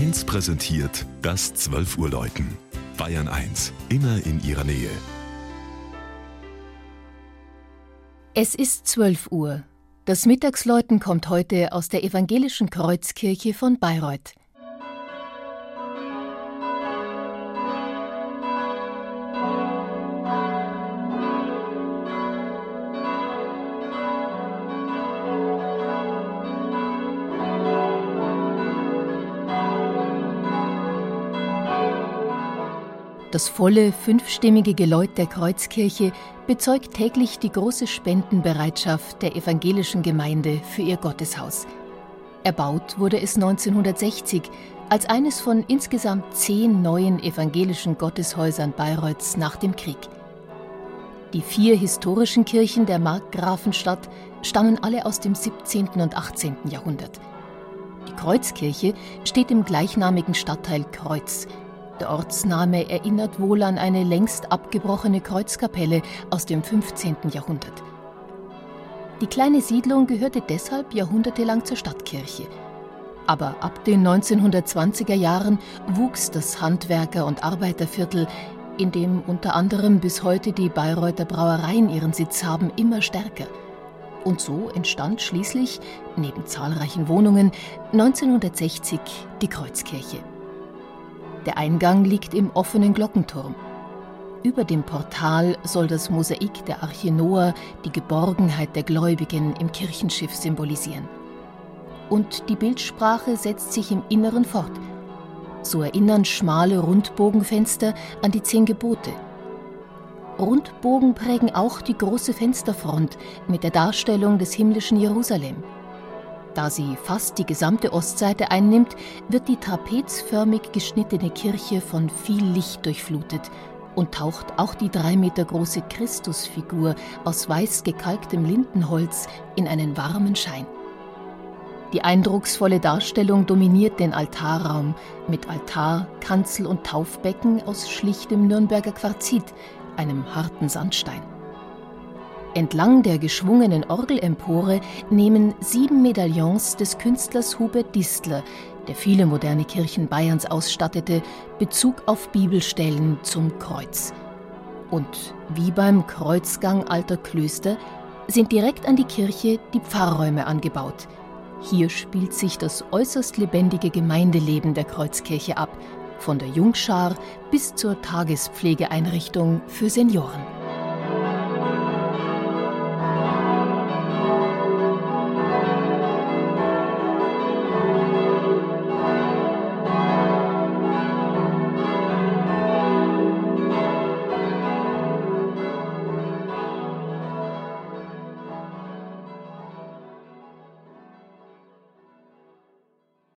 1 präsentiert das 12 Uhr Läuten. Bayern 1, immer in ihrer Nähe. Es ist 12 Uhr. Das Mittagsläuten kommt heute aus der evangelischen Kreuzkirche von Bayreuth. Das volle fünfstimmige Geläut der Kreuzkirche bezeugt täglich die große Spendenbereitschaft der evangelischen Gemeinde für ihr Gotteshaus. Erbaut wurde es 1960 als eines von insgesamt zehn neuen evangelischen Gotteshäusern Bayreuths nach dem Krieg. Die vier historischen Kirchen der Markgrafenstadt stammen alle aus dem 17. und 18. Jahrhundert. Die Kreuzkirche steht im gleichnamigen Stadtteil Kreuz, der Ortsname erinnert wohl an eine längst abgebrochene Kreuzkapelle aus dem 15. Jahrhundert. Die kleine Siedlung gehörte deshalb jahrhundertelang zur Stadtkirche. Aber ab den 1920er Jahren wuchs das Handwerker- und Arbeiterviertel, in dem unter anderem bis heute die Bayreuther Brauereien ihren Sitz haben, immer stärker. Und so entstand schließlich, neben zahlreichen Wohnungen, 1960 die Kreuzkirche. Der Eingang liegt im offenen Glockenturm. Über dem Portal soll das Mosaik der Arche Noah die Geborgenheit der Gläubigen im Kirchenschiff symbolisieren. Und die Bildsprache setzt sich im Inneren fort. So erinnern schmale Rundbogenfenster an die zehn Gebote. Rundbogen prägen auch die große Fensterfront mit der Darstellung des himmlischen Jerusalem. Da sie fast die gesamte Ostseite einnimmt, wird die trapezförmig geschnittene Kirche von viel Licht durchflutet und taucht auch die drei Meter große Christusfigur aus weiß gekalktem Lindenholz in einen warmen Schein. Die eindrucksvolle Darstellung dominiert den Altarraum mit Altar, Kanzel und Taufbecken aus schlichtem Nürnberger Quarzit, einem harten Sandstein. Entlang der geschwungenen Orgelempore nehmen sieben Medaillons des Künstlers Hubert Distler, der viele moderne Kirchen Bayerns ausstattete, Bezug auf Bibelstellen zum Kreuz. Und wie beim Kreuzgang alter Klöster sind direkt an die Kirche die Pfarrräume angebaut. Hier spielt sich das äußerst lebendige Gemeindeleben der Kreuzkirche ab, von der Jungschar bis zur Tagespflegeeinrichtung für Senioren.